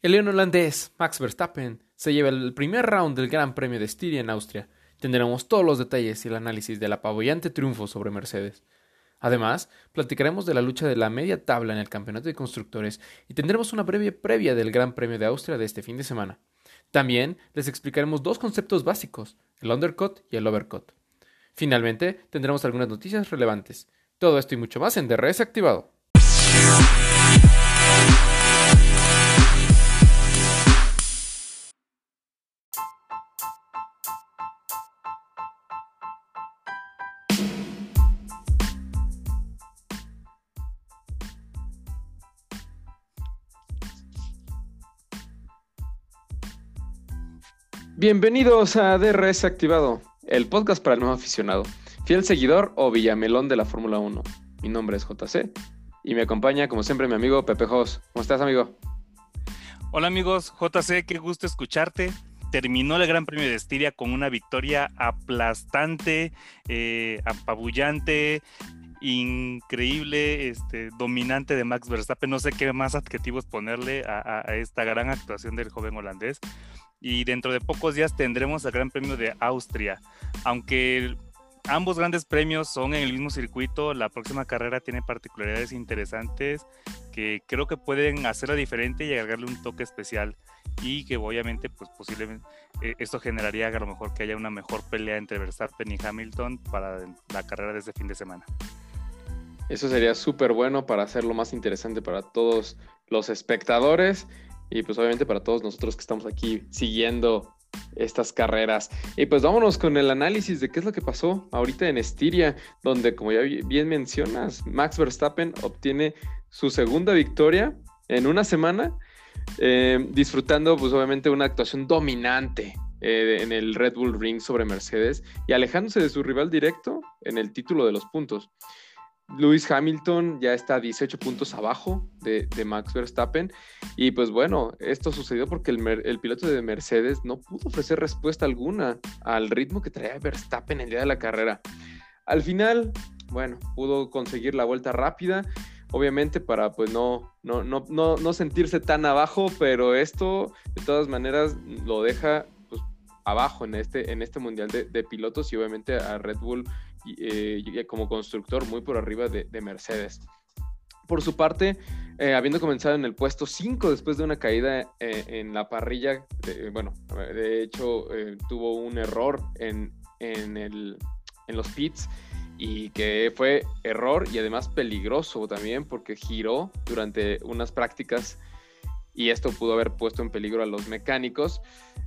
El león holandés Max Verstappen se lleva el primer round del Gran Premio de Estiria en Austria. Tendremos todos los detalles y el análisis del apabullante triunfo sobre Mercedes. Además, platicaremos de la lucha de la media tabla en el Campeonato de Constructores y tendremos una breve previa del Gran Premio de Austria de este fin de semana. También les explicaremos dos conceptos básicos, el undercut y el overcut. Finalmente, tendremos algunas noticias relevantes. Todo esto y mucho más en DRS activado. Bienvenidos a DRS Activado, el podcast para el nuevo aficionado, fiel seguidor o villamelón de la Fórmula 1. Mi nombre es JC y me acompaña, como siempre, mi amigo Pepe Jos. ¿Cómo estás, amigo? Hola, amigos. JC, qué gusto escucharte. Terminó el Gran Premio de Estiria con una victoria aplastante, eh, apabullante, increíble, este, dominante de Max Verstappen. No sé qué más adjetivos ponerle a esta gran actuación del joven holandés y dentro de pocos días tendremos el Gran Premio de Austria. Aunque ambos grandes premios son en el mismo circuito, la próxima carrera tiene particularidades interesantes que creo que pueden hacerla diferente y agregarle un toque especial y que obviamente pues posiblemente eh, esto generaría a lo mejor que haya una mejor pelea entre Verstappen y Hamilton para la carrera de este fin de semana. Eso sería súper bueno para hacerlo más interesante para todos los espectadores y pues obviamente para todos nosotros que estamos aquí siguiendo estas carreras. Y pues vámonos con el análisis de qué es lo que pasó ahorita en Estiria, donde como ya bien mencionas, Max Verstappen obtiene su segunda victoria en una semana, eh, disfrutando pues obviamente una actuación dominante eh, en el Red Bull Ring sobre Mercedes y alejándose de su rival directo en el título de los puntos. Lewis Hamilton ya está 18 puntos abajo de, Max Verstappen. Y pues bueno, esto sucedió porque el, piloto de Mercedes no pudo ofrecer respuesta alguna al ritmo que traía Verstappen el día de la carrera. Al final, bueno, pudo conseguir la vuelta rápida, obviamente para pues no, no, no, no, sentirse tan abajo, pero esto de todas maneras lo deja pues, abajo en este, en este mundial de, de pilotos y obviamente a Red Bull eh, como constructor muy por arriba de, Mercedes. Por su parte, eh, habiendo comenzado en el puesto 5 después de una caída eh, en la parrilla, bueno, de hecho tuvo un error en, en, los pits y que fue error y además peligroso también porque giró durante unas prácticas y esto pudo haber puesto en peligro a los mecánicos.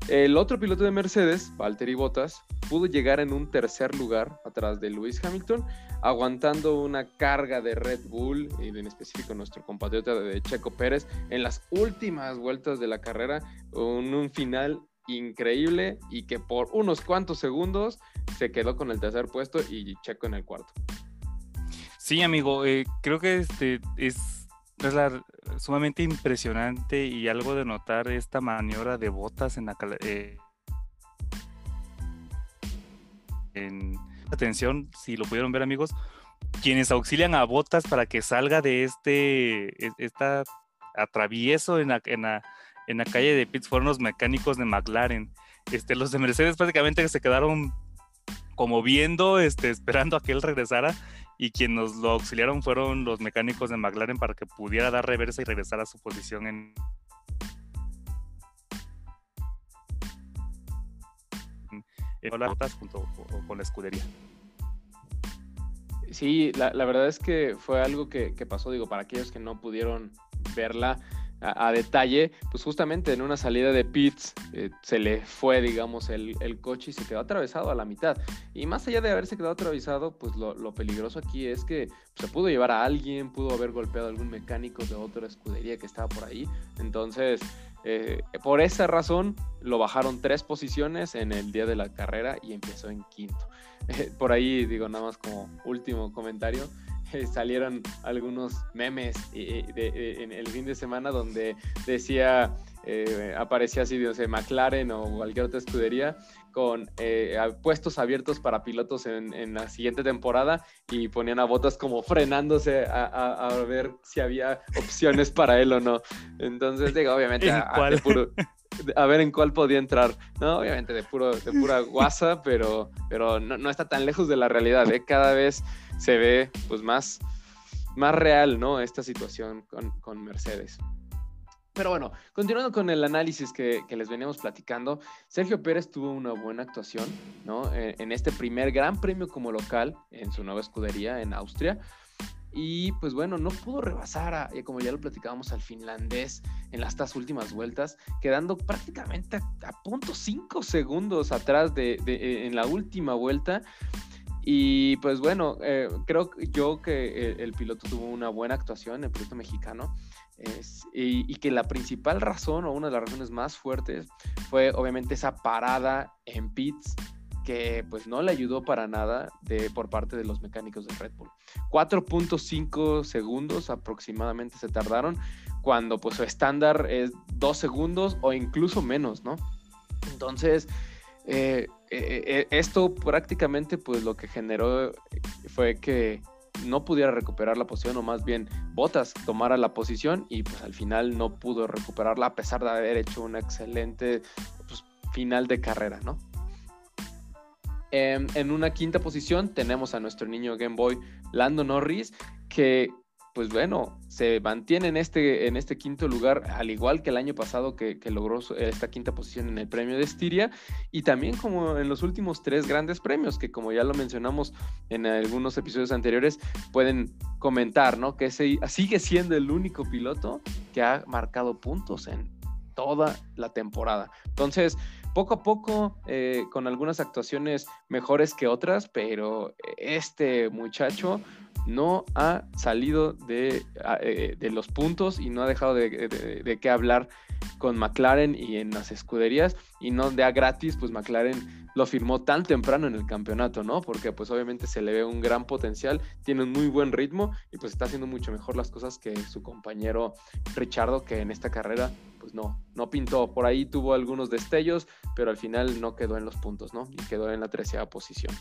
El otro piloto de Mercedes, Valtteri Bottas, pudo llegar en un tercer lugar atrás de Lewis Hamilton, aguantando una carga de Red Bull y en específico nuestro compatriota de Checo Pérez en las últimas vueltas de la carrera, con un final increíble y que por unos cuantos segundos se quedó con el tercer puesto y Checo en el cuarto. Sí, amigo, eh, creo que este es es la, sumamente impresionante y algo de notar esta maniobra de botas en la eh, en atención si lo pudieron ver amigos quienes auxilian a botas para que salga de este e, esta atravieso en la, en la, en la calle de Pitts fueron los mecánicos de McLaren. Este los de Mercedes prácticamente se quedaron como viendo este esperando a que él regresara y quienes nos lo auxiliaron fueron los mecánicos de McLaren para que pudiera dar reversa y regresar a su posición en, en las junto con la escudería. Sí, la, verdad es que fue algo que, pasó, digo, para aquellos que no pudieron verla, a, detalle, pues justamente en una salida de pits eh, se le fue, digamos, el, coche y se quedó atravesado a la mitad. Y más allá de haberse quedado atravesado, pues lo, peligroso aquí es que se pudo llevar a alguien, pudo haber golpeado a algún mecánico de otra escudería que estaba por ahí. Entonces, eh, por esa razón, lo bajaron tres posiciones en el día de la carrera y empezó en quinto. por ahí, digo, nada más como último comentario. salieron algunos memes en el fin de semana donde decía, eh, aparecía así, no sé, McLaren o cualquier otra escudería, con eh, puestos abiertos para pilotos en, la siguiente temporada y ponían a Botas como frenándose a, ver si había opciones para él o no. Entonces, digo, obviamente, a, ver en cuál podía entrar. No, obviamente de, puro, de pura guasa, pero, pero no, está tan lejos de la realidad. ¿eh? Cada vez se ve pues más, más real, ¿no? Esta situación con, con Mercedes. Pero bueno, continuando con el análisis que, les veníamos platicando, Sergio Pérez tuvo una buena actuación ¿no? Eh, en, este primer gran premio como local en su nueva escudería en Austria. Y pues bueno, no pudo rebasar, a, como ya lo platicábamos, al finlandés en las últimas vueltas, quedando prácticamente a, punto cinco segundos atrás de, eh, en la última vuelta. Y pues bueno, eh, creo yo que el, el, piloto tuvo una buena actuación, el piloto mexicano y, que la principal razón o una de las razones más fuertes fue obviamente esa parada en pits que pues no le ayudó para nada de, por parte de los mecánicos de Red Bull. 4.5 segundos aproximadamente se tardaron cuando pues su estándar es 2 segundos o incluso menos, ¿no? Entonces, eh, eh, eh, esto prácticamente pues lo que generó fue que no pudiera recuperar la posición o más bien Botas tomara la posición y pues al final no pudo recuperarla a pesar de haber hecho una excelente pues, final de carrera, ¿no? Em, en una quinta posición tenemos a nuestro niño Game Boy Lando Norris que pues bueno, se mantiene en este, en este quinto lugar, al igual que el año pasado que, logró esta quinta posición en el premio de Estiria, y también como en los últimos tres grandes premios, que como ya lo mencionamos en algunos episodios anteriores, pueden comentar, ¿no? Que sigue siendo el único piloto que ha marcado puntos en toda la temporada. Entonces, poco a poco, eh, con algunas actuaciones mejores que otras, pero este muchacho no ha salido de, eh, de, los puntos y no ha dejado de, de, qué hablar con McLaren y en las escuderías y no de a gratis, pues McLaren lo firmó tan temprano en el campeonato, ¿no? Porque pues obviamente se le ve un gran potencial, tiene un muy buen ritmo y pues está haciendo mucho mejor las cosas que su compañero Richardo, que en esta carrera pues no, no pintó. Por ahí tuvo algunos destellos, pero al final no quedó en los puntos, ¿no? Y quedó en la treceava posición.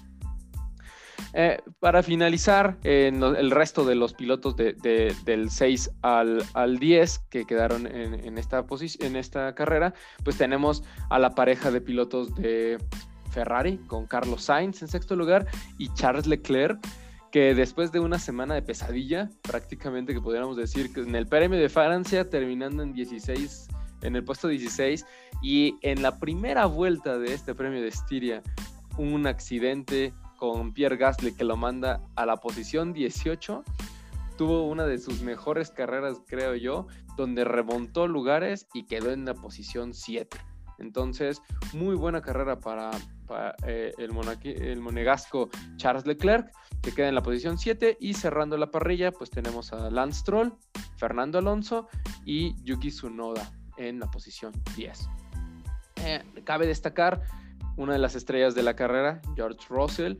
Eh, para finalizar, el resto de los pilotos del 6 al, 10 que quedaron en, esta en esta carrera, pues tenemos a la pareja de pilotos de Ferrari con Carlos Sainz en sexto lugar y Charles Leclerc que después de una semana de pesadilla, prácticamente que podríamos decir que en el premio de Francia terminando en 16 en el puesto 16 y en la primera vuelta de este premio de Estiria un accidente con Pierre Gasly que lo manda a la posición 18. Tuvo una de sus mejores carreras, creo yo, donde remontó lugares y quedó en la posición 7. Entonces, muy buena carrera para, eh, el, el, monegasco Charles Leclerc, que queda en la posición 7. Y cerrando la parrilla, pues tenemos a Lance Stroll, Fernando Alonso y Yuki Tsunoda en la posición 10. Eh, cabe destacar una de las estrellas de la carrera, George Russell,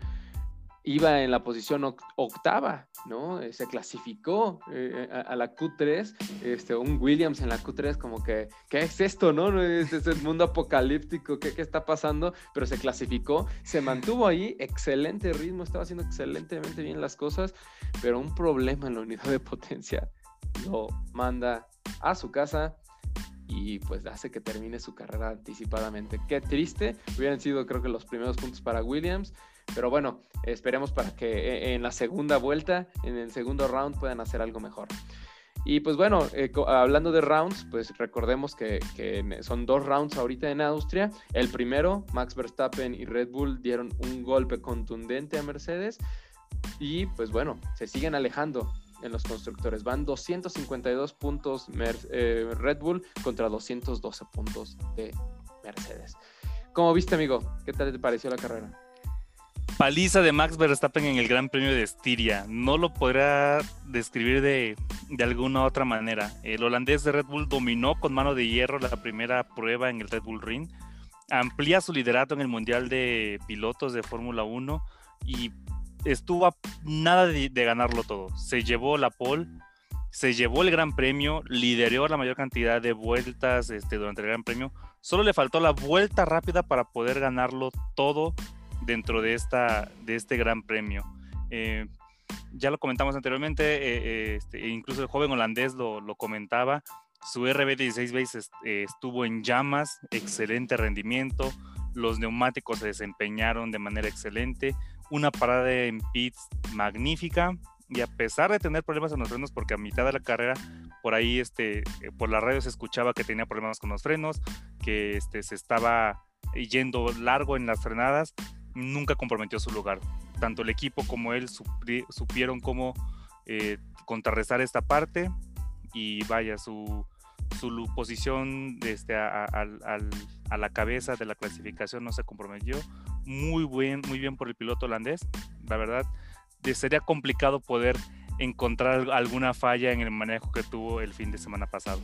iba en la posición octava, ¿no? Eh, se clasificó eh, a, la Q3, este, un Williams en la Q3, como que, ¿qué es esto, no? Es, es el mundo apocalíptico, ¿qué, ¿qué, está pasando? Pero se clasificó, se mantuvo ahí, excelente ritmo, estaba haciendo excelentemente bien las cosas, pero un problema en la unidad de potencia lo manda a su casa, y pues hace que termine su carrera anticipadamente. Qué triste, hubieran sido creo que los primeros puntos para Williams, pero bueno, esperemos para que e, en la segunda vuelta, en el segundo round puedan hacer algo mejor. Y pues bueno, eh, hablando de rounds, pues recordemos que, que, son dos rounds ahorita en Austria. El primero, Max Verstappen y Red Bull dieron un golpe contundente a Mercedes. Y pues bueno, se siguen alejando en los constructores. Van 252 puntos eh, Red Bull contra 212 puntos de Mercedes. ¿Cómo viste, amigo? ¿Qué tal te pareció la carrera? Paliza de Max Verstappen en el Gran Premio de Estiria. No lo podrá describir de, de, alguna otra manera. El holandés de Red Bull dominó con mano de hierro la primera prueba en el Red Bull Ring. Amplía su liderato en el Mundial de Pilotos de Fórmula 1 y estuvo a nada de, ganarlo todo. Se llevó la pole se llevó el Gran Premio, lideró la mayor cantidad de vueltas este, durante el Gran Premio. Solo le faltó la vuelta rápida para poder ganarlo todo dentro de, esta, de este Gran Premio. Eh, ya lo comentamos anteriormente, eh, eh, este, incluso el joven holandés lo, lo comentaba. Su RB16 Base estuvo en llamas, excelente rendimiento. Los neumáticos se desempeñaron de manera excelente. Una parada en pits magnífica y a pesar de tener problemas en los frenos, porque a mitad de la carrera, por ahí, este, eh, por la radio se escuchaba que tenía problemas con los frenos, que este, se estaba yendo largo en las frenadas, nunca comprometió su lugar. Tanto el equipo como él supieron cómo eh, contrarrestar esta parte y vaya, su, su posición este, a, la cabeza de la clasificación no se comprometió. Muy, buen, muy bien por el piloto holandés, la verdad sería complicado poder encontrar alguna falla en el manejo que tuvo el fin de semana pasado.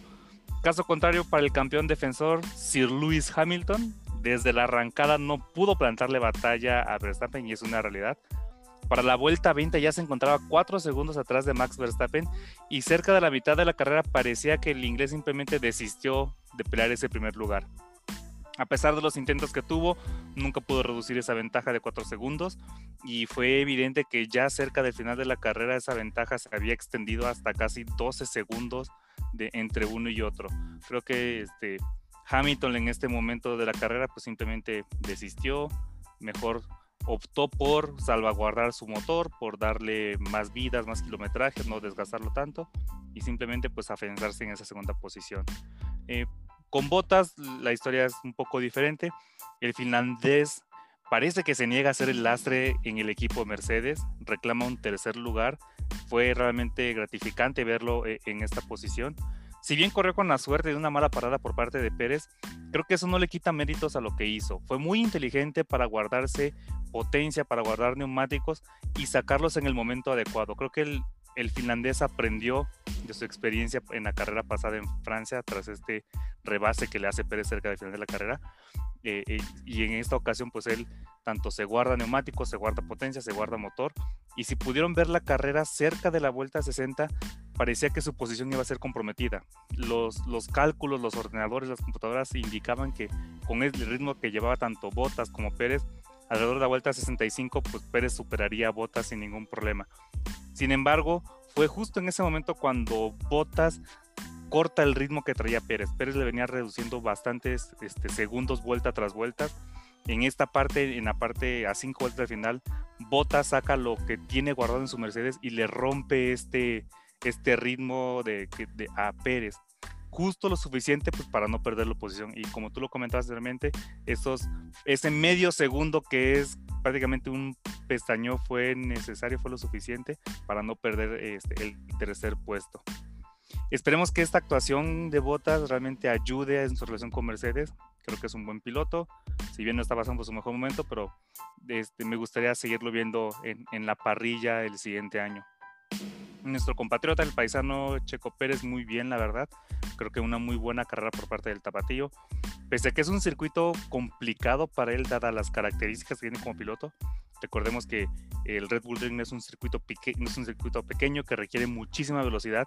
Caso contrario, para el campeón defensor, Sir Lewis Hamilton, desde la arrancada no pudo plantarle batalla a Verstappen y es una realidad. Para la vuelta 20 ya se encontraba 4 segundos atrás de Max Verstappen y cerca de la mitad de la carrera parecía que el inglés simplemente desistió de pelear ese primer lugar. A pesar de los intentos que tuvo, nunca pudo reducir esa ventaja de 4 segundos y fue evidente que ya cerca del final de la carrera esa ventaja se había extendido hasta casi 12 segundos de, entre uno y otro. Creo que este, Hamilton en este momento de la carrera pues simplemente desistió, mejor optó por salvaguardar su motor, por darle más vidas, más kilometrajes, no desgastarlo tanto y simplemente pues afianzarse en esa segunda posición. Eh, con Botas la historia es un poco diferente. El finlandés parece que se niega a ser el lastre en el equipo Mercedes, reclama un tercer lugar. Fue realmente gratificante verlo eh, en esta posición. Si bien corrió con la suerte de una mala parada por parte de Pérez, creo que eso no le quita méritos a lo que hizo. Fue muy inteligente para guardarse potencia, para guardar neumáticos y sacarlos en el momento adecuado. Creo que el, el finlandés aprendió de su experiencia en la carrera pasada en Francia tras este rebase que le hace Pérez cerca del final de la carrera. Eh, eh, y en esta ocasión, pues él tanto se guarda neumáticos, se guarda potencia, se guarda motor. Y si pudieron ver la carrera cerca de la vuelta 60, parecía que su posición iba a ser comprometida. Los, los cálculos, los ordenadores, las computadoras indicaban que con el ritmo que llevaba tanto Botas como Pérez, alrededor de la vuelta 65, pues Pérez superaría a Botas sin ningún problema. Sin embargo, fue justo en ese momento cuando Botas corta el ritmo que traía Pérez. Pérez le venía reduciendo bastantes este, segundos vuelta tras vuelta. En esta parte, en la parte a cinco vueltas al final, Botas saca lo que tiene guardado en su Mercedes y le rompe este, este ritmo de, a Pérez justo lo suficiente pues, para no perder la posición. Y como tú lo comentabas anteriormente, esos, ese medio segundo que es prácticamente un pestaño fue necesario, fue lo suficiente para no perder este, el tercer puesto. Esperemos que esta actuación de Botas realmente ayude en su relación con Mercedes. Creo que es un buen piloto, si bien no está pasando por su mejor momento, pero este, me gustaría seguirlo viendo en, en la parrilla el siguiente año nuestro compatriota, el paisano Checo Pérez, muy bien, la verdad. Creo que una muy buena carrera por parte del Tapatillo. Pese a que es un circuito complicado para él, dadas las características que tiene como piloto. Recordemos que el Red Bull Ring es un circuito, es un circuito pequeño que requiere muchísima velocidad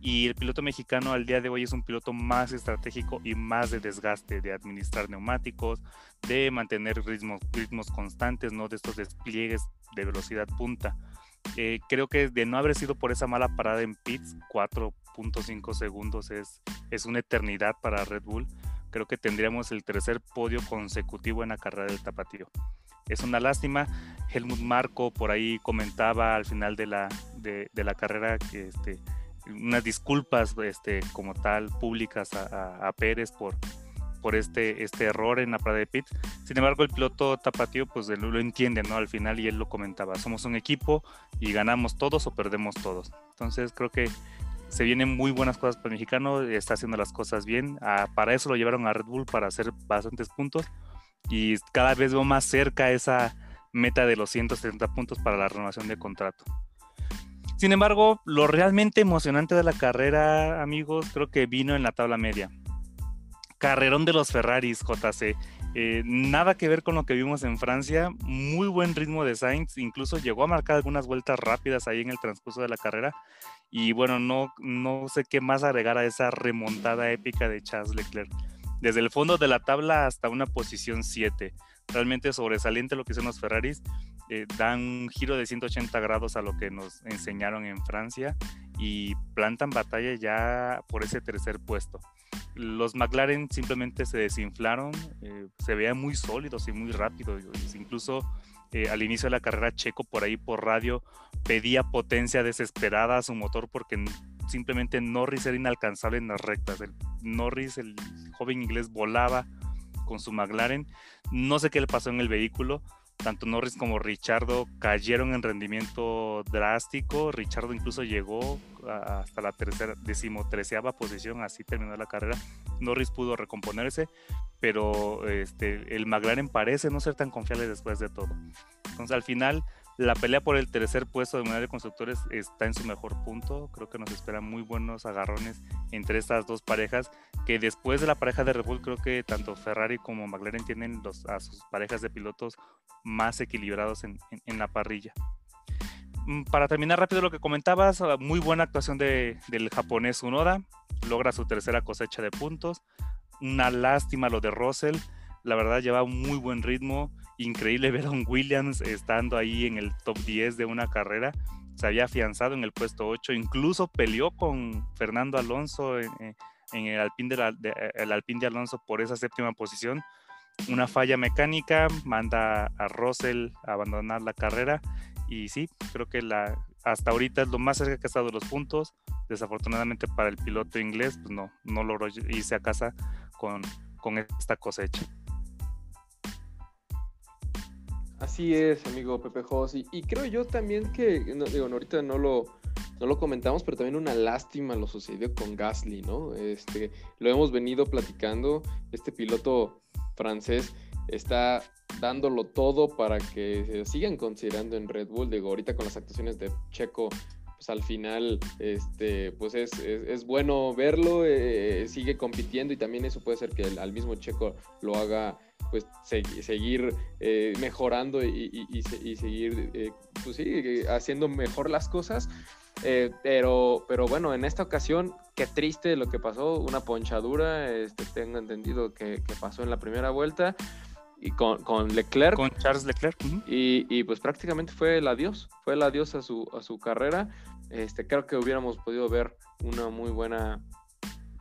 y el piloto mexicano al día de hoy es un piloto más estratégico y más de desgaste, de administrar neumáticos, de mantener ritmos, ritmos constantes, no de estos despliegues de velocidad punta. Eh, creo que de no haber sido por esa mala parada en pits, 4.5 segundos es, es una eternidad para Red Bull. Creo que tendríamos el tercer podio consecutivo en la carrera del Tapatío. Es una lástima. Helmut Marco por ahí comentaba al final de la, de, la carrera que este, unas disculpas este, como tal públicas a, a Pérez por, por este, este error en la parada de pit. Sin embargo, el piloto tapatío pues lo, lo entiende, ¿no? Al final y él lo comentaba, somos un equipo y ganamos todos o perdemos todos. Entonces creo que se vienen muy buenas cosas para el mexicano, está haciendo las cosas bien. Ah, para eso lo llevaron a Red Bull para hacer bastantes puntos y cada vez veo más cerca esa meta de los 170 puntos para la renovación de contrato. Sin embargo, lo realmente emocionante de la carrera, amigos, creo que vino en la tabla media carrerón de los Ferraris, JC. Eh, nada que ver con lo que vimos en Francia, muy buen ritmo de Sainz, incluso llegó a marcar algunas vueltas rápidas ahí en el transcurso de la carrera Y bueno, no, no sé qué más agregar a esa remontada épica de Charles Leclerc. Desde el fondo de la tabla hasta una posición 7. Realmente sobresaliente lo que hicieron los Ferraris. Eh, dan un giro de 180 grados a lo que nos enseñaron en Francia y plantan batalla ya por ese tercer puesto. Los McLaren simplemente se desinflaron, eh, se veían muy sólidos y muy rápidos. Incluso eh, al inicio de la carrera Checo por ahí por radio pedía potencia desesperada a su motor porque simplemente Norris era inalcanzable en las rectas. El Norris, el joven inglés, volaba con su McLaren. No sé qué le pasó en el vehículo. Tanto Norris como Richardo cayeron en rendimiento drástico. Richardo incluso llegó hasta la tercera, decimotreceava posición, así terminó la carrera. Norris pudo recomponerse, pero este, el McLaren parece no ser tan confiable después de todo. Entonces al final la pelea por el tercer puesto de Mundial de Constructores está en su mejor punto. Creo que nos esperan muy buenos agarrones entre estas dos parejas. Que después de la pareja de Red Bull, creo que tanto Ferrari como McLaren tienen a sus parejas de pilotos más equilibrados en, la parrilla. Mm, para terminar rápido lo que comentabas, ah, muy buena actuación del japonés Unoda. Logra su tercera cosecha de puntos. Una lástima lo de Russell. La verdad lleva un muy buen ritmo increíble ver a un Williams estando ahí en el top 10 de una carrera. Se había afianzado en el puesto 8, incluso peleó con Fernando Alonso en, el, Alpine de el Alpine de Alonso por esa séptima posición. Una falla mecánica manda a Russell a abandonar la carrera y sí, creo que la, hasta ahorita es lo más cerca que ha estado de los puntos. Desafortunadamente para el piloto inglés, pues no, no logró irse a casa con, con esta cosecha. Así es, amigo Pepe Jos. Y, creo yo también que, digo, ahorita no lo, no lo comentamos, pero también una lástima lo sucedió con Gasly, ¿no? Este, lo hemos venido platicando. Este piloto francés está dándolo todo para que se sigan considerando en Red Bull. Digo, ahorita con las actuaciones de Checo, pues al final, este, pues es, es, bueno verlo, eh, sigue compitiendo y también eso puede ser que al mismo Checo lo haga pues seguir eh, mejorando y, seguir eh, pues sí, haciendo mejor las cosas. Eh, pero, pero bueno, en esta ocasión, qué triste lo que pasó, una ponchadura, este, tengo entendido que, pasó en la primera vuelta y con, con Leclerc. Con Charles Leclerc. y, y, pues prácticamente fue el adiós, fue el adiós a su, a su carrera. Este, creo que hubiéramos podido ver una muy buena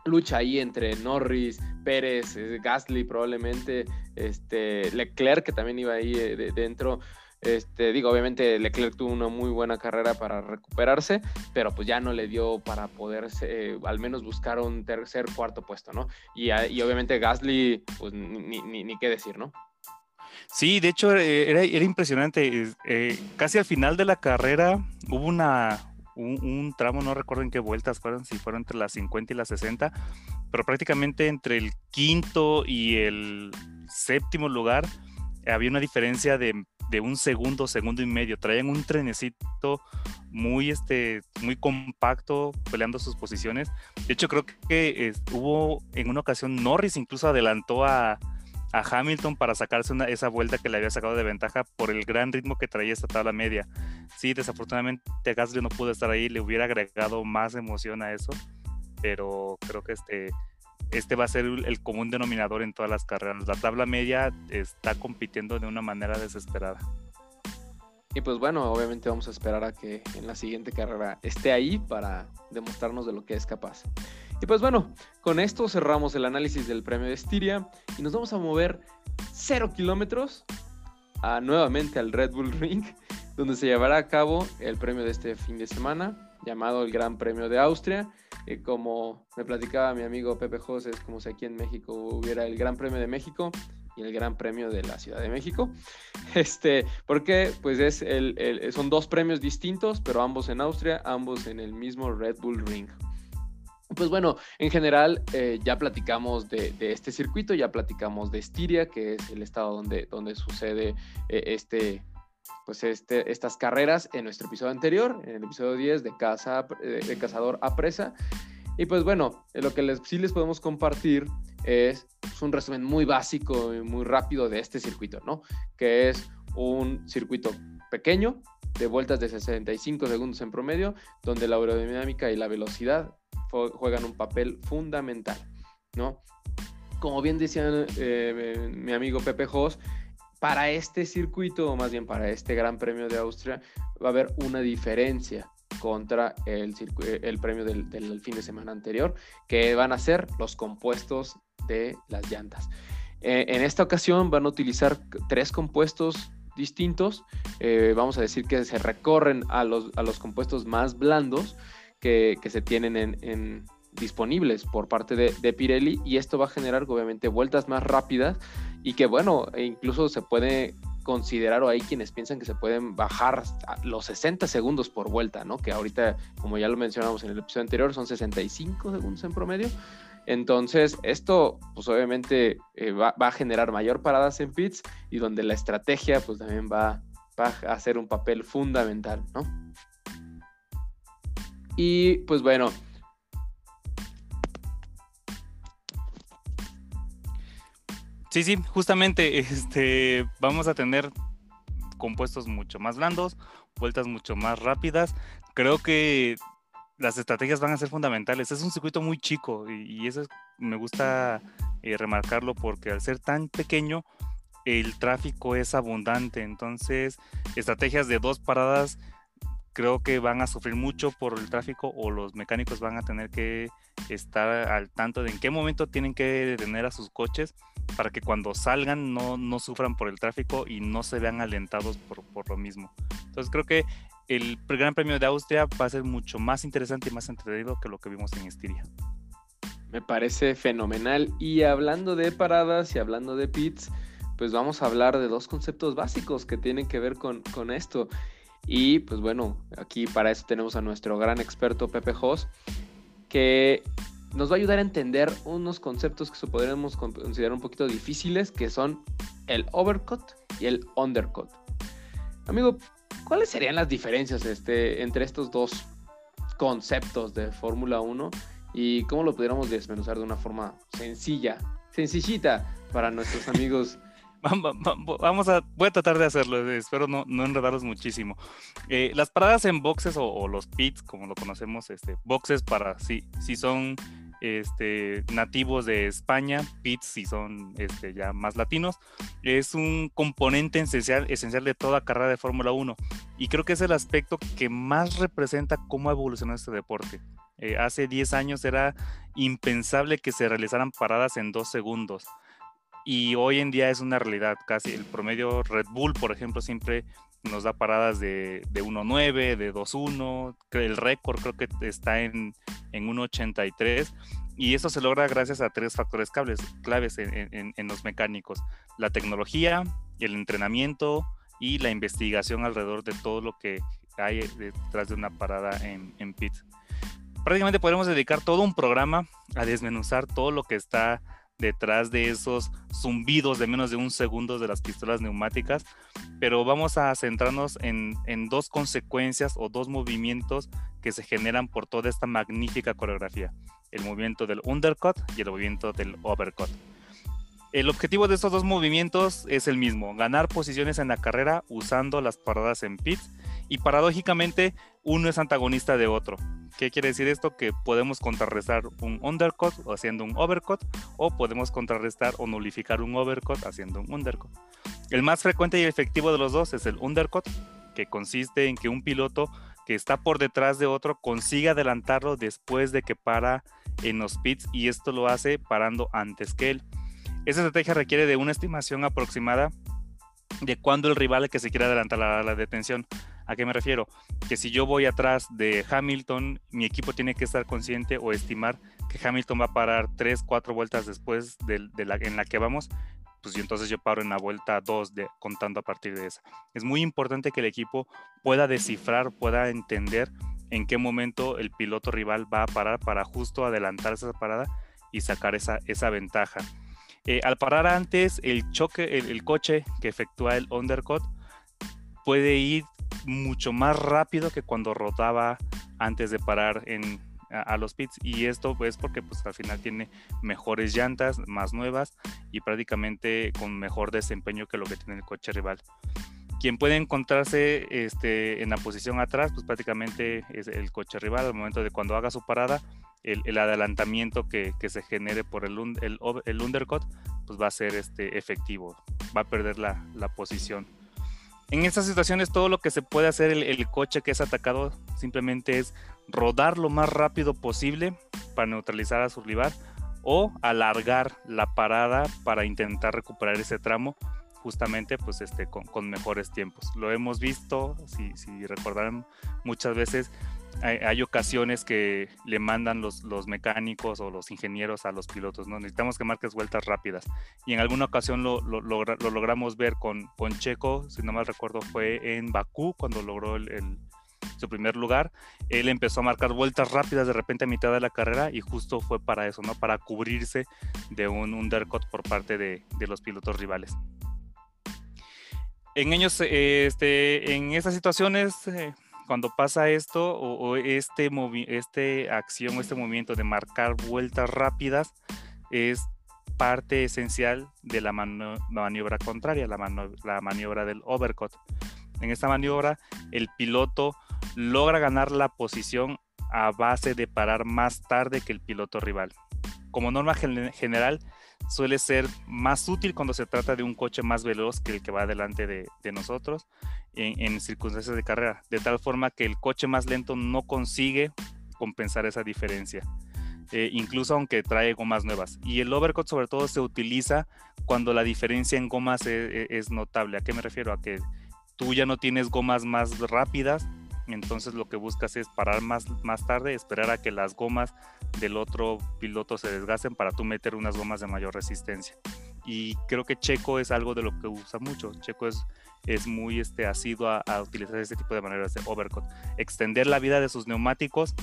lucha ahí entre Norris, Pérez, eh, Gasly probablemente, este, Leclerc que también iba ahí eh, dentro. Este, digo, obviamente Leclerc tuvo una muy buena carrera para recuperarse, pero pues ya no le dio para poder eh, al menos buscar un tercer, cuarto puesto, ¿no? Y, y obviamente Gasly, pues ni, ni, qué decir, ¿no? Sí, de hecho era, era impresionante. casi al final de la carrera hubo una, un, tramo, no recuerdo en qué vueltas fueron, si fueron entre las 50 y las 60, pero prácticamente entre el quinto y el séptimo lugar había una diferencia de, un segundo, segundo y medio. Traían un trenecito muy, este, muy compacto peleando sus posiciones. De hecho, creo que hubo en una ocasión Norris incluso adelantó a, a Hamilton para sacarse esa vuelta que le había sacado de ventaja por el gran ritmo que traía esta tabla media. Sí, desafortunadamente Gasly no pudo estar ahí, le hubiera agregado más emoción a eso, pero creo que este, este va a ser el común denominador en todas las carreras. La tabla media está compitiendo de una manera desesperada. Y pues bueno, obviamente vamos a esperar a que en la siguiente carrera esté ahí para demostrarnos de lo que es capaz. Y pues bueno, con esto cerramos el análisis del premio de Estiria y nos vamos a mover 0 kilómetros nuevamente al Red Bull Ring, donde se llevará a cabo el premio de este fin de semana, llamado el Gran Premio de Austria. Y como me platicaba mi amigo Pepe José, es como si aquí en México hubiera el Gran Premio de México y el Gran Premio de la Ciudad de México. Este, porque pues es el, son dos premios distintos, pero ambos en Austria, ambos en el mismo Red Bull Ring. Pues bueno, en general eh, ya platicamos de, este circuito, ya platicamos de Estiria, que es el estado donde, donde sucede eh, este, pues este, estas carreras en nuestro episodio anterior, en el episodio 10 de, casa, eh, de Cazador a Presa. Y pues bueno, lo que les, sí les podemos compartir es pues, un resumen muy básico y muy rápido de este circuito, ¿no? Que es un circuito pequeño, de vueltas de 65 segundos en promedio, donde la aerodinámica y la velocidad juegan un papel fundamental, ¿no? Como bien decía eh, mi amigo Pepe Jos, para este circuito, o más bien para este Gran Premio de Austria, va a haber una diferencia contra el, premio del, del, fin de semana anterior, que van a ser los compuestos de las llantas. Eh, en esta ocasión van a utilizar tres compuestos distintos. Eh, vamos a decir que se recorren a los, a los compuestos más blandos que, se tienen en, disponibles por parte de, Pirelli y esto va a generar obviamente vueltas más rápidas y que bueno, e incluso se puede considerar o hay quienes piensan que se pueden bajar los 60 segundos por vuelta, ¿no? Que ahorita, como ya lo mencionamos en el episodio anterior, son 65 segundos en promedio. Entonces, esto, pues obviamente eh, va, a generar mayor paradas en pits y donde la estrategia, pues también va, va a hacer un papel fundamental, ¿no? Y pues bueno. Sí, sí, justamente este, vamos a tener compuestos mucho más blandos, vueltas mucho más rápidas. Creo que las estrategias van a ser fundamentales. Es un circuito muy chico y, eso me gusta eh, remarcarlo porque al ser tan pequeño, el tráfico es abundante. Entonces, estrategias de dos paradas creo que van a sufrir mucho por el tráfico o los mecánicos van a tener que estar al tanto de en qué momento tienen que detener a sus coches para que cuando salgan no, no sufran por el tráfico y no se vean alentados por, por, lo mismo. Entonces creo que el Gran Premio de Austria va a ser mucho más interesante y más entretenido que lo que vimos en Estiria. Me parece fenomenal. Y hablando de paradas y hablando de pits, pues vamos a hablar de dos conceptos básicos que tienen que ver con, con esto. Y pues bueno, aquí para eso tenemos a nuestro gran experto Pepe Jos, que nos va a ayudar a entender unos conceptos que se podríamos considerar un poquito difíciles, que son el overcut y el undercut. Amigo, ¿cuáles serían las diferencias este, entre estos dos conceptos de Fórmula 1 y cómo lo pudiéramos desmenuzar de una forma sencilla, sencillita para nuestros amigos Vamos a, voy a tratar de hacerlo, espero no, no enredarlos muchísimo. Eh, las paradas en boxes o, los pits, como lo conocemos, este, boxes para si, si son este, nativos de España, pits si son este, ya más latinos, es un componente esencial, esencial de toda carrera de Fórmula 1 y creo que es el aspecto que más representa cómo ha evolucionado este deporte. Eh, hace 10 años era impensable que se realizaran paradas en dos segundos y hoy en día es una realidad casi. El promedio Red Bull, por ejemplo, siempre nos da paradas de, de 1.9, de 2.1, el récord creo que está en, en 1.83 y eso se logra gracias a tres factores claves, claves en, en, los mecánicos, la tecnología, el entrenamiento y la investigación alrededor de todo lo que hay detrás de una parada en, en pit. Prácticamente podemos dedicar todo un programa a desmenuzar todo lo que está detrás de esos zumbidos de menos de un segundo de las pistolas neumáticas, pero vamos a centrarnos en, dos consecuencias o dos movimientos que se generan por toda esta magnífica coreografía, el movimiento del undercut y el movimiento del overcut. El objetivo de estos dos movimientos es el mismo, ganar posiciones en la carrera usando las paradas en pits y paradójicamente uno es antagonista de otro. ¿Qué quiere decir esto? Que podemos contrarrestar un undercut haciendo un overcut o podemos contrarrestar o nulificar un overcut haciendo un undercut. El más frecuente y efectivo de los dos es el undercut, que consiste en que un piloto que está por detrás de otro consiga adelantarlo después de que para en los pits y esto lo hace parando antes que él. Esa estrategia requiere de una estimación aproximada de cuándo el rival que se quiere adelantar a la detención. ¿A qué me refiero? Que si yo voy atrás de Hamilton, mi equipo tiene que estar consciente o estimar que Hamilton va a parar 3, 4 vueltas después de, la, en la que vamos, pues entonces yo paro en la vuelta 2 de, contando a partir de esa. Es muy importante que el equipo pueda descifrar, pueda entender en qué momento el piloto rival va a parar para justo adelantar esa parada y sacar esa, esa ventaja. Eh, al parar antes, el choque, el, coche que efectúa el undercut puede ir mucho más rápido que cuando rotaba antes de parar en, a, los pits y esto es porque pues al final tiene mejores llantas, más nuevas y prácticamente con mejor desempeño que lo que tiene el coche rival. quien puede encontrarse este, en la posición atrás, pues prácticamente es el coche rival al momento de cuando haga su parada, el, adelantamiento que, se genere por el, el, undercut, pues va a ser este, efectivo, va a perder la, posición. En estas situaciones todo lo que se puede hacer el, coche que es atacado simplemente es rodar lo más rápido posible para neutralizar a su rival o alargar la parada para intentar recuperar ese tramo justamente pues este con, mejores tiempos. Lo hemos visto, si, si recordarán muchas veces hay, ocasiones que le mandan los, mecánicos o los ingenieros a los pilotos, ¿no? Necesitamos que marques vueltas rápidas. Y en alguna ocasión lo, lo, logramos ver con, Checo, si no mal recuerdo fue en Bakú cuando logró su primer lugar. Él empezó a marcar vueltas rápidas de repente a mitad de la carrera y justo fue para eso, ¿no? Para cubrirse de un undercut por parte de, los pilotos rivales en ellos, este, en situaciones, eh, cuando pasa esto o, este, este acción, este movimiento de marcar vueltas rápidas, es parte esencial de la maniobra contraria, la maniobra del overcut. En esta maniobra, el piloto logra ganar la posición a base de parar más tarde que el piloto rival. Como norma general, suele ser más útil cuando se trata de un coche más veloz que el que va delante de, nosotros en, circunstancias de carrera, de tal forma que el coche más lento no consigue compensar esa diferencia, eh, incluso aunque trae gomas nuevas. Y el overcut sobre todo se utiliza cuando la diferencia en gomas e, e, es notable. ¿A qué me refiero? A que tú ya no tienes gomas más rápidas entonces lo que buscas es parar más, más tarde, esperar a que las gomas del otro piloto se desgasten para tú meter unas gomas de mayor resistencia. Y creo que Checo es algo de lo que usa mucho. Checo es, es muy este, asiduo a, a utilizar este tipo de maneras de overcut. Extender la vida de sus neumáticos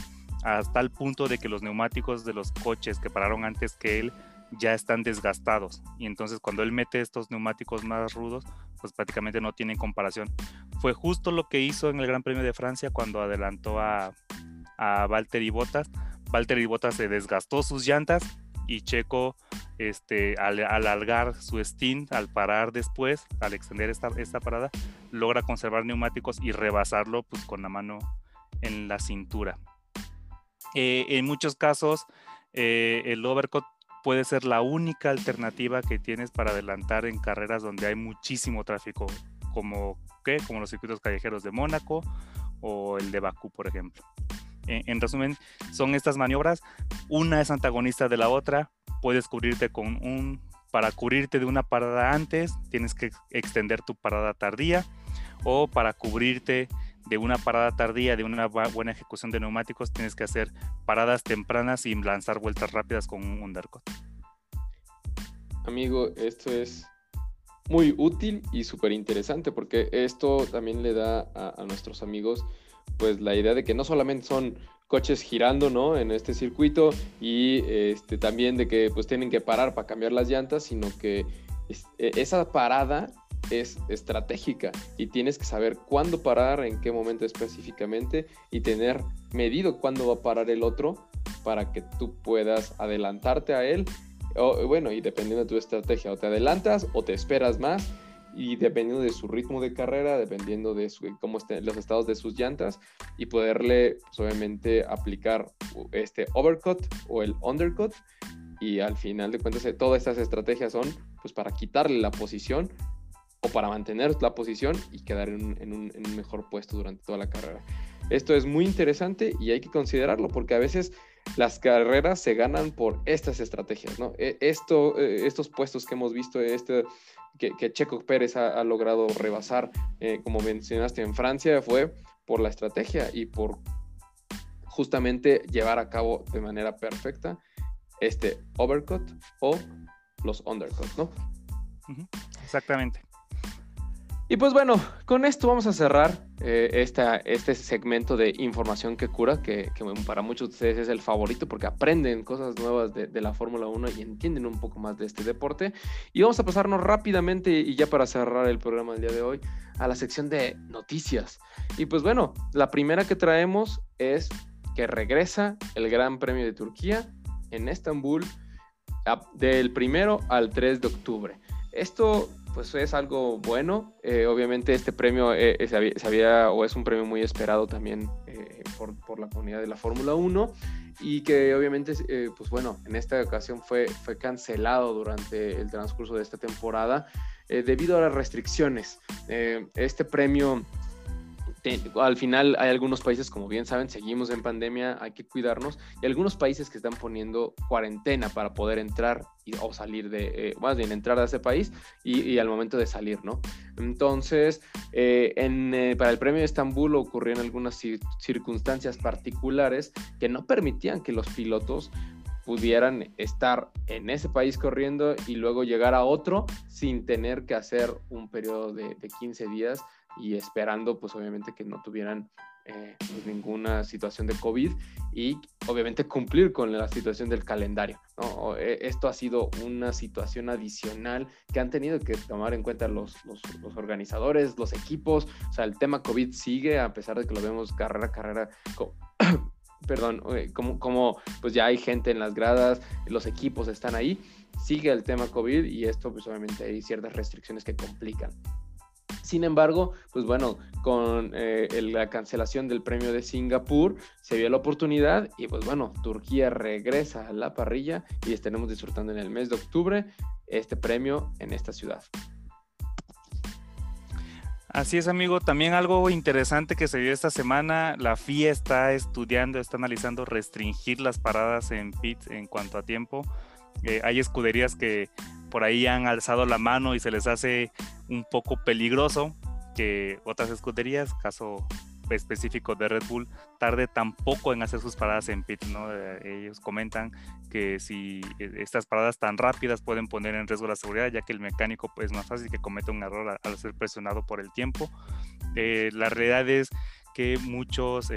hasta el punto de que los neumáticos de los coches que pararon antes que él ya están desgastados. Y entonces cuando él mete estos neumáticos más rudos, pues prácticamente no tienen comparación. Fue justo lo que hizo en el Gran Premio de Francia cuando adelantó a, a Valtteri Bottas. Valtteri Bottas se desgastó sus llantas y Checo este, al, alargar su stint, al parar después, al extender esta, esta parada, logra conservar neumáticos y rebasarlo pues, con la mano en la cintura. Eh, en muchos casos, eh, el overcut puede ser la única alternativa que tienes para adelantar en carreras donde hay muchísimo tráfico, como, ¿qué? como los circuitos callejeros de Mónaco o el de Bakú, por ejemplo. En, resumen, son estas maniobras, una es antagonista de la otra, puedes cubrirte con un, para cubrirte de una parada antes, tienes que extender tu parada tardía, o para cubrirte de una parada tardía, de una buena ejecución de neumáticos, tienes que hacer paradas tempranas y lanzar vueltas rápidas con un undercut. Amigo, esto es muy útil y súper interesante porque esto también le da a, nuestros amigos pues la idea de que no solamente son coches girando, ¿no? En este circuito y este, también de que pues tienen que parar para cambiar las llantas, sino que e, esa parada es estratégica y tienes que saber cuándo parar, en qué momento específicamente y tener medido cuándo va a parar el otro para que tú puedas adelantarte a él. O, bueno, y dependiendo de tu estrategia, o te adelantas o te esperas más y dependiendo de su ritmo de carrera, dependiendo de cómo estén los estados de sus llantas y poderle pues, obviamente aplicar este overcut o el undercut y al final de cuentas todas estas estrategias son pues para quitarle la posición o para mantener la posición y quedar en un, mejor puesto durante toda la carrera. Esto es muy interesante y hay que considerarlo porque a veces las carreras se ganan por estas estrategias, ¿no? E, esto, eh, estos puestos que hemos visto, este, que, Checo Pérez ha, logrado rebasar, eh, como mencionaste en Francia, fue por la estrategia y por justamente llevar a cabo de manera perfecta este overcut o los undercuts, ¿no? Exactamente. Y pues bueno, con esto vamos a cerrar eh, este segmento de información que cura, que, para muchos de ustedes es el favorito porque aprenden cosas nuevas de, la Fórmula 1 y entienden un poco más de este deporte. Y vamos a pasarnos rápidamente y ya para cerrar el programa del día de hoy a la sección de noticias. Y pues bueno, la primera que traemos es que regresa el Gran Premio de Turquía en Estambul del primero al 3 de octubre. Esto pues es algo bueno. Eh, obviamente este premio eh, se, había, o es un premio muy esperado también por, por, la comunidad de la Fórmula 1 y que obviamente, pues bueno, en esta ocasión fue, fue cancelado durante el transcurso de esta temporada debido a las restricciones. este premio al final hay algunos países, como bien saben, seguimos en pandemia, hay que cuidarnos, y algunos países que están poniendo cuarentena para poder entrar o salir de, eh, más bien entrar a ese país y, al momento de salir, ¿no? Entonces, eh, eh, para el premio de Estambul ocurrieron algunas circunstancias particulares que no permitían que los pilotos pudieran estar en ese país corriendo y luego llegar a otro sin tener que hacer un periodo de, de 15 días y esperando pues obviamente que no tuvieran eh, pues, ninguna situación de COVID y obviamente cumplir con la situación del calendario. E, esto ha sido una situación adicional que han tenido que tomar en cuenta los, los, organizadores, los equipos. O sea, el tema COVID sigue a pesar de que lo vemos carrera a carrera. perdón, eh, como, como pues ya hay gente en las gradas, los equipos están ahí, sigue el tema COVID y esto pues obviamente hay ciertas restricciones que complican. Sin embargo, pues bueno, con eh, la cancelación del premio de Singapur se vio la oportunidad y pues bueno, Turquía regresa a la parrilla y estaremos disfrutando en el mes de octubre este premio en esta ciudad. Así es, amigo. También algo interesante que se vio esta semana, la FIA está estudiando, está analizando restringir las paradas en pits en cuanto a tiempo. Eh, hay escuderías que por ahí han alzado la mano y se les hace un poco peligroso que otras escuderías, caso específico de Red Bull, tarde tampoco en hacer sus paradas en pit, ¿no? Eh, ellos comentan que si eh, estas paradas tan rápidas pueden poner en riesgo la seguridad, ya que el mecánico pues, es más fácil que cometa un error al, ser presionado por el tiempo. Eh, la realidad es que muchos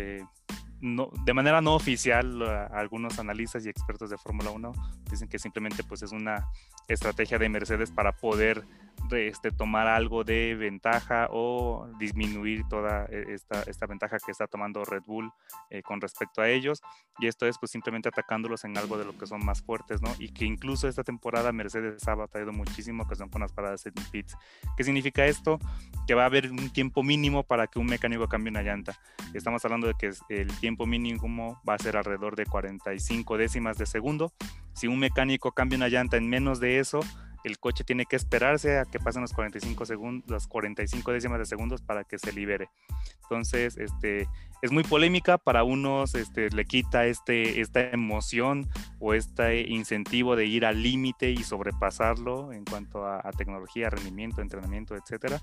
de manera no oficial, algunos analistas y expertos de Fórmula 1 dicen que simplemente pues, es una estrategia de Mercedes para poder este, tomar algo de ventaja o disminuir toda e, esta, esta ventaja que está tomando Red Bull eh, con respecto a ellos. Y esto es pues simplemente atacándolos en algo de lo que son más fuertes, ¿no? Y que incluso esta temporada Mercedes ha batallado muchísimo que son con las paradas en pits. ¿Qué significa esto? Que va a haber un tiempo mínimo para que un mecánico cambie una llanta. Estamos hablando de que el tiempo mínimo va a ser alrededor de 45 décimas de segundo. Si un mecánico cambia una llanta en menos de eso, el coche tiene que esperarse a que pasen los 45 segundos, las 45 décimas de segundos para que se libere. Entonces, este, es muy polémica, para unos este, le quita este, esta emoción o este incentivo de ir al límite y sobrepasarlo en cuanto a, tecnología, rendimiento, entrenamiento, etcétera.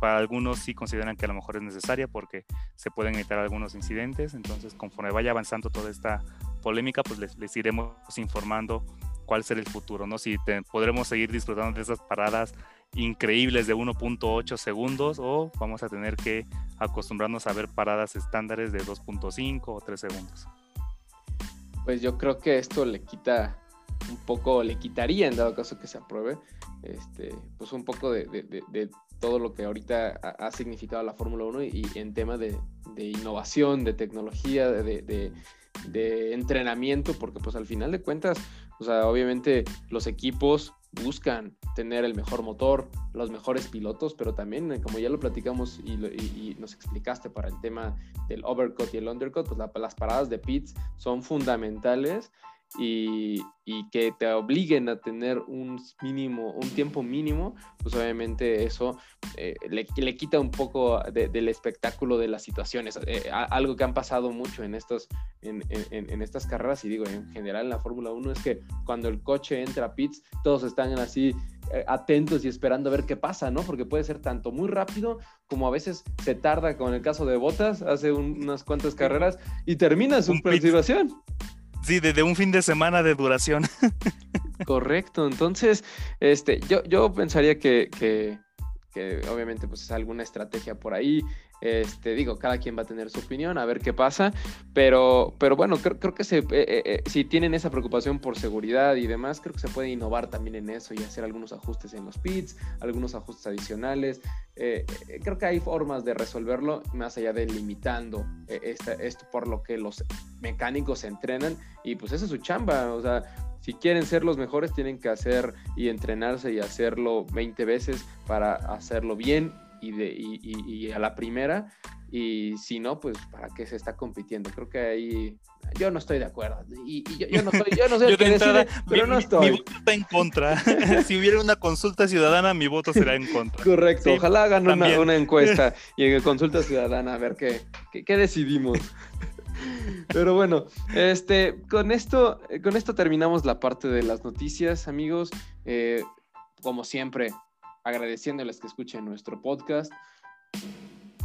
Para algunos sí consideran que a lo mejor es necesaria porque se pueden evitar algunos incidentes. Entonces, conforme vaya avanzando toda esta polémica, pues les iremos informando cuál será el futuro, ¿no? Si podremos seguir disfrutando de esas paradas increíbles de 1.8 segundos o vamos a tener que acostumbrarnos a ver paradas estándares de 2.5 o 3 segundos. Pues yo creo que esto le quita un poco, le quitaría en dado caso que se apruebe, este, pues un poco de, todo lo que ahorita ha, significado la Fórmula 1 y, en tema de, innovación, de tecnología, de, entrenamiento, porque pues al final de cuentas o sea, obviamente los equipos buscan tener el mejor motor, los mejores pilotos, pero también, eh, como ya lo platicamos y, nos explicaste para el tema del overcut y el undercut, pues las paradas de pits son fundamentales y, que te obliguen a tener un mínimo, un tiempo mínimo, pues obviamente eso eh, le, quita un poco del espectáculo de las situaciones. Eh, algo que han pasado mucho en, estos, en, estas carreras, y digo, en general en la Fórmula 1, es que cuando el coche entra a pits, todos están así eh, atentos y esperando a ver qué pasa, ¿no? Porque puede ser tanto muy rápido como a veces se tarda, con el caso de Botas, hace unas cuantas carreras y termina su participación. Sí, de, un fin de semana de duración. Correcto, entonces, este, yo, yo pensaría que, que, que obviamente pues es alguna estrategia por ahí. Este, digo, cada quien va a tener su opinión, a ver qué pasa, pero, pero bueno, creo, creo que eh, eh, eh, si tienen esa preocupación por seguridad y demás, creo que se puede innovar también en eso y hacer algunos ajustes en los pits, algunos ajustes adicionales. creo que hay formas de resolverlo más allá de limitando esto por lo que los mecánicos entrenan y pues esa es su chamba, o sea, si quieren ser los mejores, tienen que hacer y entrenarse y hacerlo 20 veces para hacerlo bien y, de, y a la primera. Y si no, pues ¿para qué se está compitiendo? Creo que ahí yo no estoy de acuerdo. Y, yo, no soy, yo no soy el que decide, pero no estoy. Mi, voto está en contra. si hubiera una consulta ciudadana, mi voto será en contra. Correcto. Ojalá hagan una, una, encuesta y en consulta ciudadana a ver qué, qué, decidimos. Pero bueno, este, con esto, con esto terminamos la parte de las noticias, amigos. Eh, como siempre, agradeciéndoles que escuchen nuestro podcast.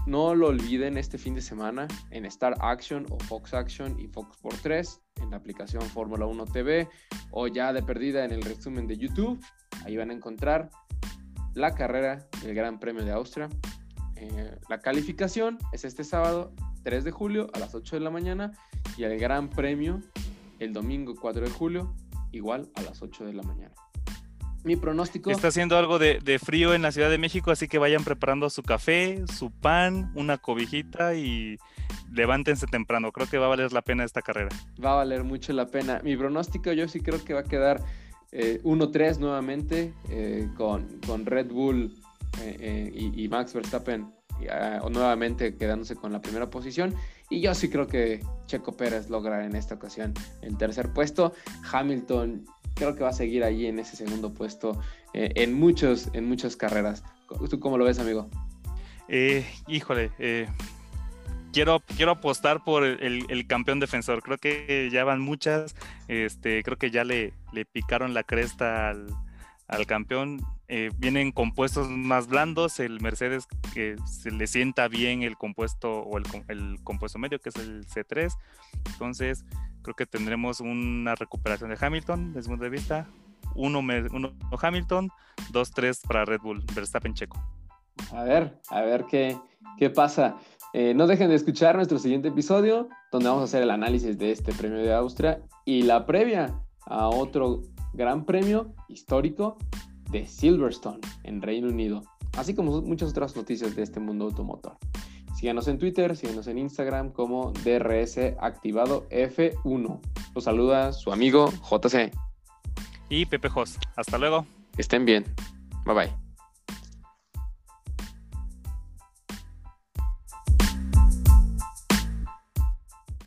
No lo olviden este fin de semana en Star Action o Fox Action y Fox por 3 en la aplicación Fórmula 1 TV o ya de perdida en el resumen de YouTube. Ahí van a encontrar la carrera del Gran Premio de Austria. Eh, la calificación es este sábado 3 de julio a las 8 de la mañana y el Gran Premio el domingo 4 de julio igual a las 8 de la mañana. Mi pronóstico. Está haciendo algo de, frío en la Ciudad de México, así que vayan preparando su café, su pan, una cobijita y levántense temprano. Creo que va a valer la pena esta carrera. Va a valer mucho la pena. Mi pronóstico yo sí creo que va a quedar 1-3 eh, nuevamente eh, con, con, Red Bull eh, y, Max Verstappen ah, nuevamente quedándose con la primera posición. Y yo sí creo que Checo Pérez logra en esta ocasión el tercer puesto. Hamilton creo que va a seguir ahí en ese segundo puesto eh, en, muchos, en muchas carreras. ¿Tú cómo lo ves, amigo? Eh, híjole, eh, quiero, quiero apostar por el, campeón defensor. Creo que ya van muchas. Este, creo que ya le, le picaron la cresta al, al campeón. Vienen compuestos más blandos. El Mercedes que se le sienta bien el compuesto o el, el compuesto medio, que es el C3. Entonces, creo que tendremos una recuperación de Hamilton desde mi punto de vista. Uno, uno Hamilton, dos, tres para Red Bull, Verstappen Checo. A ver, a ver qué, qué pasa. Eh, no dejen de escuchar nuestro siguiente episodio, donde vamos a hacer el análisis de este premio de Austria y la previa a otro gran premio histórico de Silverstone en Reino Unido, así como muchas otras noticias de este mundo automotor. Síganos en Twitter, síganos en Instagram como DRS Activado F1. Los saluda su amigo JC. Y Pepe Jos. Hasta luego. estén bien. Bye bye.